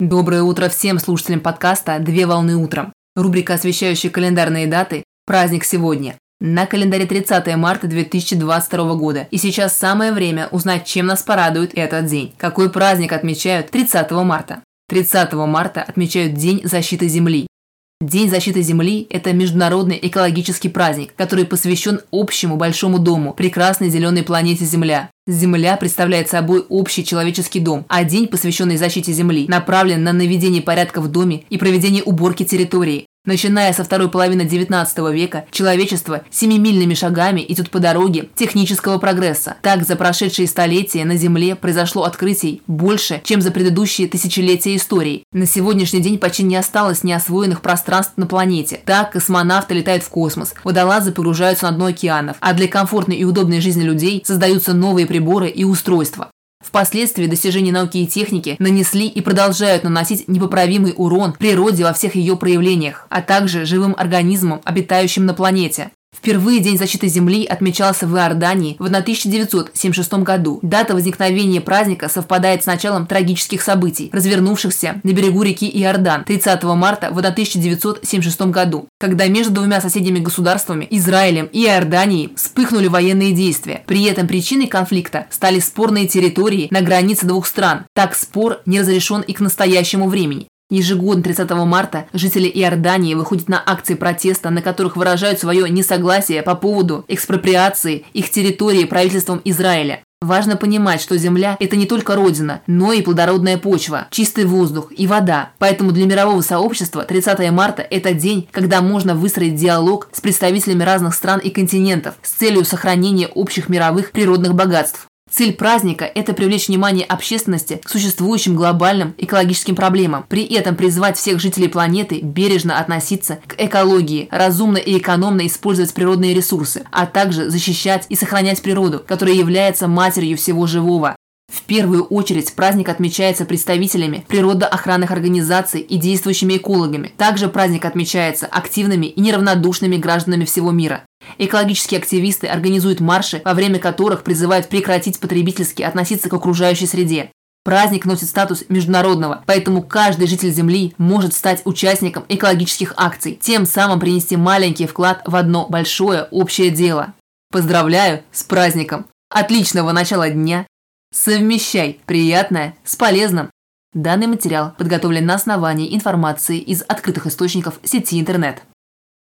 Доброе утро всем слушателям подкаста «Две волны утром». Рубрика, освещающая календарные даты «Праздник сегодня». На календаре 30 марта 2022 года. И сейчас самое время узнать, чем нас порадует этот день. Какой праздник отмечают 30 марта? 30 марта отмечают День защиты Земли. День защиты Земли – это международный экологический праздник, который посвящен общему большому дому, прекрасной зеленой планете Земля. Земля представляет собой общий человеческий дом, а день, посвященный защите Земли, направлен на наведение порядка в доме и проведение уборки территории. Начиная со второй половины XIX века, человечество семимильными шагами идет по дороге технического прогресса. Так, за прошедшие столетия на Земле произошло открытий больше, чем за предыдущие тысячелетия истории. На сегодняшний день почти не осталось неосвоенных пространств на планете. Так, космонавты летают в космос, водолазы погружаются на дно океанов, а для комфортной и удобной жизни людей создаются новые приборы и устройства. Впоследствии достижения науки и техники нанесли и продолжают наносить непоправимый урон природе во всех ее проявлениях, а также живым организмам, обитающим на планете. Впервые День защиты Земли отмечался в Иордании в 1976 году. Дата возникновения праздника совпадает с началом трагических событий, развернувшихся на берегу реки Иордан 30 марта в 1976 году, когда между двумя соседними государствами, Израилем и Иорданией, вспыхнули военные действия. При этом причиной конфликта стали спорные территории на границе двух стран. Так спор не разрешен и к настоящему времени. Ежегодно 30 марта жители Иордании выходят на акции протеста, на которых выражают свое несогласие по поводу экспроприации их территории правительством Израиля. Важно понимать, что Земля – это не только родина, но и плодородная почва, чистый воздух и вода. Поэтому для мирового сообщества 30 марта – это день, когда можно выстроить диалог с представителями разных стран и континентов с целью сохранения общих мировых природных богатств. Цель праздника – это привлечь внимание общественности к существующим глобальным экологическим проблемам, при этом призвать всех жителей планеты бережно относиться к экологии, разумно и экономно использовать природные ресурсы, а также защищать и сохранять природу, которая является матерью всего живого. В первую очередь праздник отмечается представителями природоохранных организаций и действующими экологами. Также праздник отмечается активными и неравнодушными гражданами всего мира. Экологические активисты организуют марши, во время которых призывают прекратить потребительски относиться к окружающей среде. Праздник носит статус международного, поэтому каждый житель Земли может стать участником экологических акций, тем самым принести маленький вклад в одно большое общее дело. Поздравляю с праздником! Отличного начала дня! Совмещай приятное с полезным! Данный материал подготовлен на основании информации из открытых источников сети интернет.